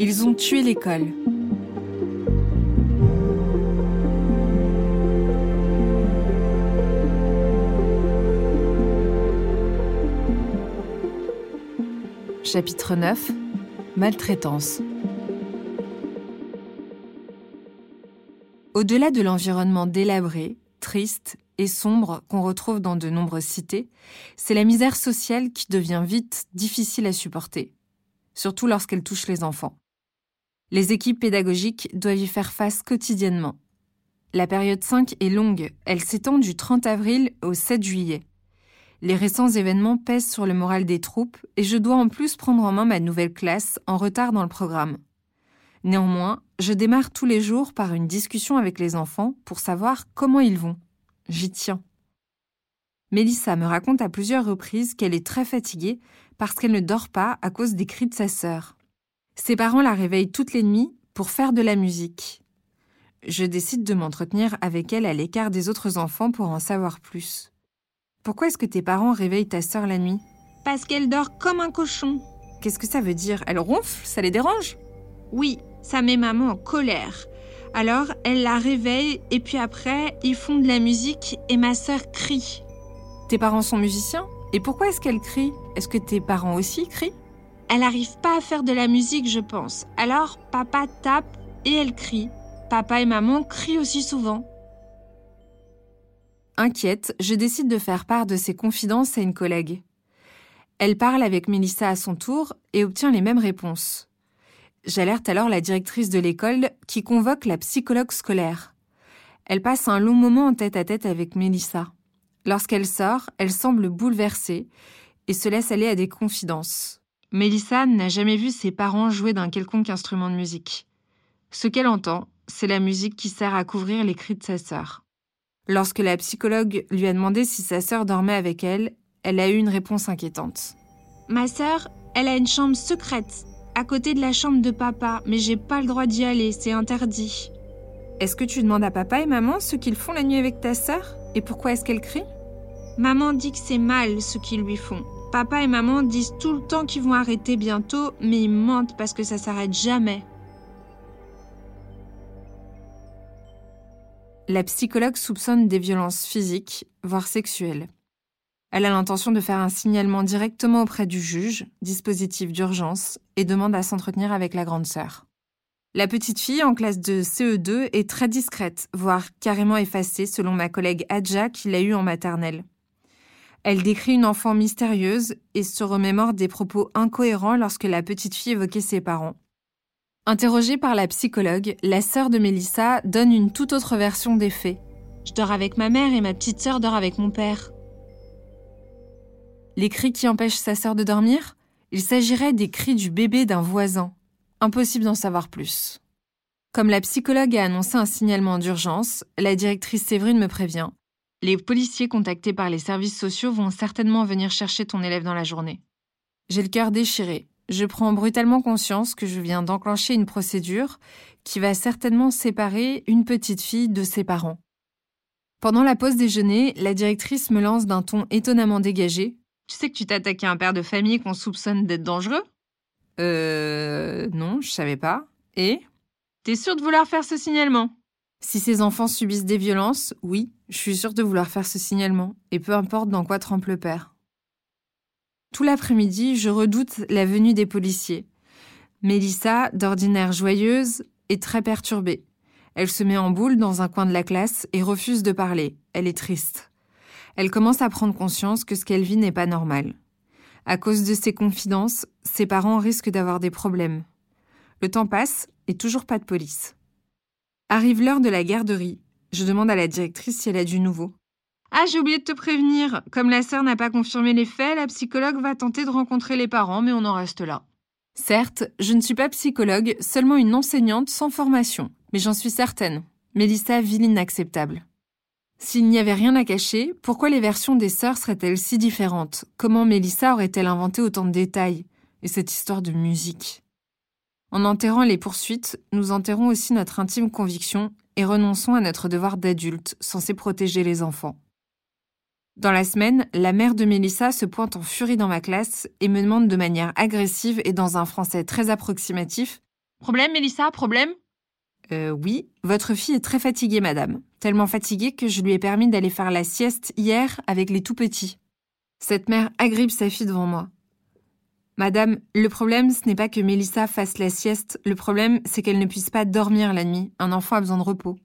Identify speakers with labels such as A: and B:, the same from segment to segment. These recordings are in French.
A: Ils ont tué l'école. Chapitre 9 Maltraitance Au-delà de l'environnement délabré, triste et sombre qu'on retrouve dans de nombreuses cités, c'est la misère sociale qui devient vite difficile à supporter, surtout lorsqu'elle touche les enfants. Les équipes pédagogiques doivent y faire face quotidiennement. La période 5 est longue, elle s'étend du 30 avril au 7 juillet. Les récents événements pèsent sur le moral des troupes et je dois en plus prendre en main ma nouvelle classe en retard dans le programme. Néanmoins, je démarre tous les jours par une discussion avec les enfants pour savoir comment ils vont. J'y tiens. Mélissa me raconte à plusieurs reprises qu'elle est très fatiguée parce qu'elle ne dort pas à cause des cris de sa sœur. Ses parents la réveillent toutes les nuits pour faire de la musique. Je décide de m'entretenir avec elle à l'écart des autres enfants pour en savoir plus. Pourquoi est-ce que tes parents réveillent ta sœur la nuit?
B: Parce qu'elle dort comme un cochon.
A: Qu'est-ce que ça veut dire? Elle ronfle? Ça les dérange?
B: Oui, ça met maman en colère. Alors, elle la réveille et puis après, ils font de la musique et ma sœur crie.
A: Tes parents sont musiciens? Et pourquoi est-ce qu'elle crie? Est-ce que tes parents aussi crient?
B: Elle n'arrive pas à faire de la musique, je pense. Alors, papa tape et elle crie. Papa et maman crient aussi souvent.
A: Inquiète, je décide de faire part de ses confidences à une collègue. Elle parle avec Mélissa à son tour et obtient les mêmes réponses. J'alerte alors la directrice de l'école qui convoque la psychologue scolaire. Elle passe un long moment en tête à tête avec Mélissa. Lorsqu'elle sort, elle semble bouleversée et se laisse aller à des confidences. Mélissa n'a jamais vu ses parents jouer d'un quelconque instrument de musique. Ce qu'elle entend, c'est la musique qui sert à couvrir les cris de sa sœur. Lorsque la psychologue lui a demandé si sa sœur dormait avec elle, elle a eu une réponse inquiétante.
B: Ma sœur, elle a une chambre secrète, à côté de la chambre de papa, mais j'ai pas le droit d'y aller, c'est interdit.
A: Est-ce que tu demandes à papa et maman ce qu'ils font la nuit avec ta sœur? Et pourquoi est-ce qu'elle crie?
B: Maman dit que c'est mal ce qu'ils lui font. Papa et maman disent tout le temps qu'ils vont arrêter bientôt, mais ils mentent parce que ça s'arrête jamais.
A: La psychologue soupçonne des violences physiques, voire sexuelles. Elle a l'intention de faire un signalement directement auprès du juge, dispositif d'urgence, et demande à s'entretenir avec la grande sœur. La petite fille en classe de CE2 est très discrète, voire carrément effacée selon ma collègue Adja qui l'a eue en maternelle. Elle décrit une enfant mystérieuse et se remémore des propos incohérents lorsque la petite fille évoquait ses parents. Interrogée par la psychologue, la sœur de Mélissa donne une toute autre version des faits.
B: Je dors avec ma mère et ma petite sœur dort avec mon père.
A: Les cris qui empêchent sa sœur de dormir? Il s'agirait des cris du bébé d'un voisin. Impossible d'en savoir plus. Comme la psychologue a annoncé un signalement d'urgence, la directrice Séverine me prévient. Les policiers contactés par les services sociaux vont certainement venir chercher ton élève dans la journée. J'ai le cœur déchiré. Je prends brutalement conscience que je viens d'enclencher une procédure qui va certainement séparer une petite fille de ses parents. Pendant la pause déjeuner, la directrice me lance d'un ton étonnamment dégagé. Tu sais que tu t'attaques à un père de famille qu'on soupçonne d'être dangereux? Euh. Non, je savais pas. Et? T'es sûre de vouloir faire ce signalement? Si ces enfants subissent des violences, oui, je suis sûre de vouloir faire ce signalement, et peu importe dans quoi trempe le père. Tout l'après-midi, je redoute la venue des policiers. Mélissa, d'ordinaire joyeuse, est très perturbée. Elle se met en boule dans un coin de la classe et refuse de parler. Elle est triste. Elle commence à prendre conscience que ce qu'elle vit n'est pas normal. À cause de ses confidences, ses parents risquent d'avoir des problèmes. Le temps passe et toujours pas de police. Arrive l'heure de la garderie. Je demande à la directrice si elle a du nouveau. Ah, j'ai oublié de te prévenir. Comme la sœur n'a pas confirmé les faits, la psychologue va tenter de rencontrer les parents, mais on en reste là. Certes, je ne suis pas psychologue, seulement une enseignante sans formation. Mais j'en suis certaine. Mélissa vit l'inacceptable. S'il n'y avait rien à cacher, pourquoi les versions des sœurs seraient-elles si différentes? Comment Mélissa aurait-elle inventé autant de détails? Et cette histoire de musique? En enterrant les poursuites, nous enterrons aussi notre intime conviction et renonçons à notre devoir d'adulte censé protéger les enfants. Dans la semaine, la mère de Mélissa se pointe en furie dans ma classe et me demande de manière agressive et dans un français très approximatif
B: Problème, Mélissa Problème?
A: Euh, oui, votre fille est très fatiguée, madame. Tellement fatiguée que je lui ai permis d'aller faire la sieste hier avec les tout petits. Cette mère agrippe sa fille devant moi. Madame, le problème, ce n'est pas que Mélissa fasse la sieste, le problème, c'est qu'elle ne puisse pas dormir la nuit. Un enfant a besoin de repos.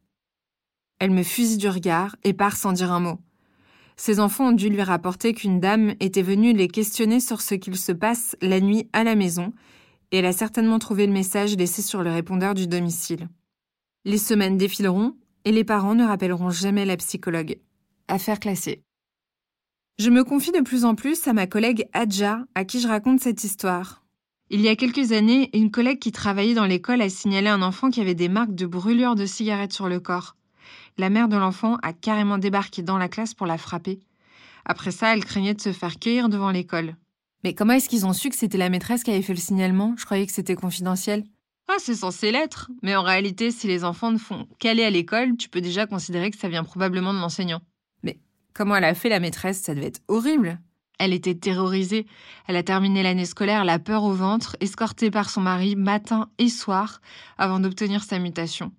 A: Elle me fusille du regard et part sans dire un mot. Ses enfants ont dû lui rapporter qu'une dame était venue les questionner sur ce qu'il se passe la nuit à la maison, et elle a certainement trouvé le message laissé sur le répondeur du domicile. Les semaines défileront, et les parents ne rappelleront jamais la psychologue. Affaire classée. Je me confie de plus en plus à ma collègue Adja, à qui je raconte cette histoire. Il y a quelques années, une collègue qui travaillait dans l'école a signalé un enfant qui avait des marques de brûlure de cigarettes sur le corps. La mère de l'enfant a carrément débarqué dans la classe pour la frapper. Après ça, elle craignait de se faire cueillir devant l'école. Mais comment est-ce qu'ils ont su que c'était la maîtresse qui avait fait le signalement? Je croyais que c'était confidentiel.
B: Ah, c'est censé l'être. Mais en réalité, si les enfants ne font qu'aller à l'école, tu peux déjà considérer que ça vient probablement de l'enseignant.
A: Comment elle a fait la maîtresse? Ça devait être horrible.
B: Elle était terrorisée. Elle a terminé l'année scolaire la peur au ventre, escortée par son mari matin et soir, avant d'obtenir sa mutation.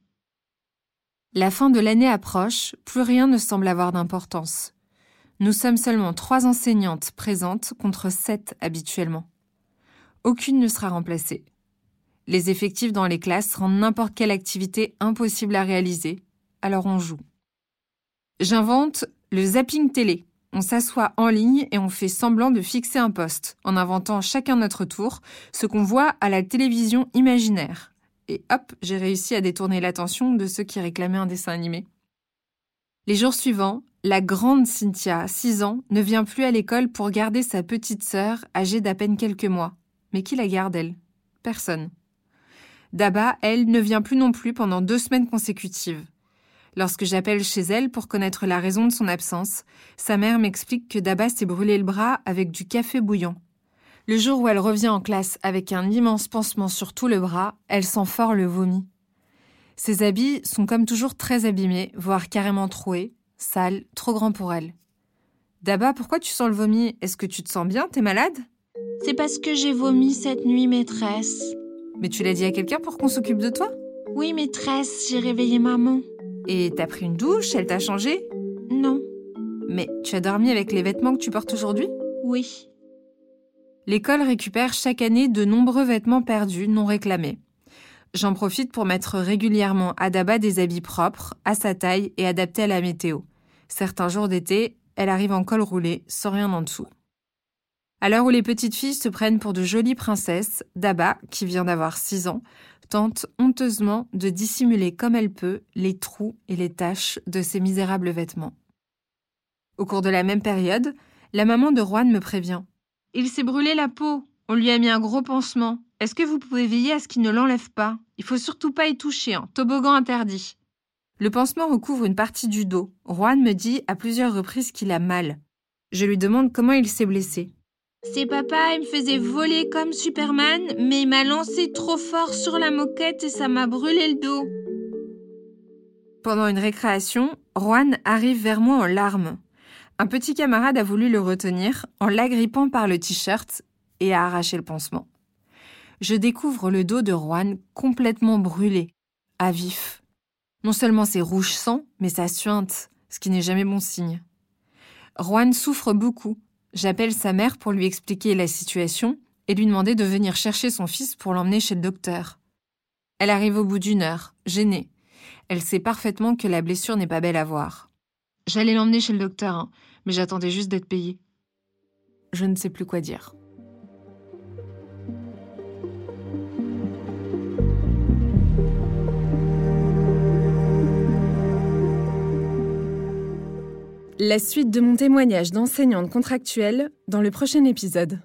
A: La fin de l'année approche, plus rien ne semble avoir d'importance. Nous sommes seulement trois enseignantes présentes contre sept habituellement. Aucune ne sera remplacée. Les effectifs dans les classes rendent n'importe quelle activité impossible à réaliser, alors on joue. J'invente le zapping télé. On s'assoit en ligne et on fait semblant de fixer un poste, en inventant chacun notre tour ce qu'on voit à la télévision imaginaire. Et hop, j'ai réussi à détourner l'attention de ceux qui réclamaient un dessin animé. Les jours suivants, la grande Cynthia, 6 ans, ne vient plus à l'école pour garder sa petite sœur, âgée d'à peine quelques mois. Mais qui la garde, elle? Personne. Daba, elle, ne vient plus non plus pendant deux semaines consécutives. Lorsque j'appelle chez elle pour connaître la raison de son absence, sa mère m'explique que Daba s'est brûlé le bras avec du café bouillant. Le jour où elle revient en classe avec un immense pansement sur tout le bras, elle sent fort le vomi. Ses habits sont comme toujours très abîmés, voire carrément troués, sales, trop grands pour elle. Daba, pourquoi tu sens le vomi? Est-ce que tu te sens bien? T'es malade?
B: C'est parce que j'ai vomi cette nuit, maîtresse.
A: Mais tu l'as dit à quelqu'un pour qu'on s'occupe de toi?
B: Oui, maîtresse, j'ai réveillé maman.
A: Et t'as pris une douche Elle t'a changé?
B: Non.
A: Mais tu as dormi avec les vêtements que tu portes aujourd'hui?
B: Oui.
A: L'école récupère chaque année de nombreux vêtements perdus non réclamés. J'en profite pour mettre régulièrement à Daba des habits propres, à sa taille et adaptés à la météo. Certains jours d'été, elle arrive en col roulé, sans rien en dessous. À l'heure où les petites filles se prennent pour de jolies princesses, Daba, qui vient d'avoir 6 ans, tente honteusement de dissimuler comme elle peut les trous et les taches de ses misérables vêtements. Au cours de la même période, la maman de Juan me prévient.
B: Il s'est brûlé la peau. On lui a mis un gros pansement. Est-ce que vous pouvez veiller à ce qu'il ne l'enlève pas? Il faut surtout pas y toucher, hein. toboggan interdit.
A: Le pansement recouvre une partie du dos. Juan me dit à plusieurs reprises qu'il a mal. Je lui demande comment il s'est blessé.
B: C'est papa, il me faisait voler comme Superman, mais il m'a lancé trop fort sur la moquette et ça m'a brûlé le dos.
A: Pendant une récréation, Juan arrive vers moi en larmes. Un petit camarade a voulu le retenir en l'agrippant par le t-shirt et a arraché le pansement. Je découvre le dos de Juan complètement brûlé, à vif. Non seulement c'est rouge sang, mais ça suinte, ce qui n'est jamais bon signe. Juan souffre beaucoup. J'appelle sa mère pour lui expliquer la situation et lui demander de venir chercher son fils pour l'emmener chez le docteur. Elle arrive au bout d'une heure, gênée. Elle sait parfaitement que la blessure n'est pas belle à voir.
B: J'allais l'emmener chez le docteur, hein, mais j'attendais juste d'être payée.
A: Je ne sais plus quoi dire. La suite de mon témoignage d'enseignante contractuelle dans le prochain épisode.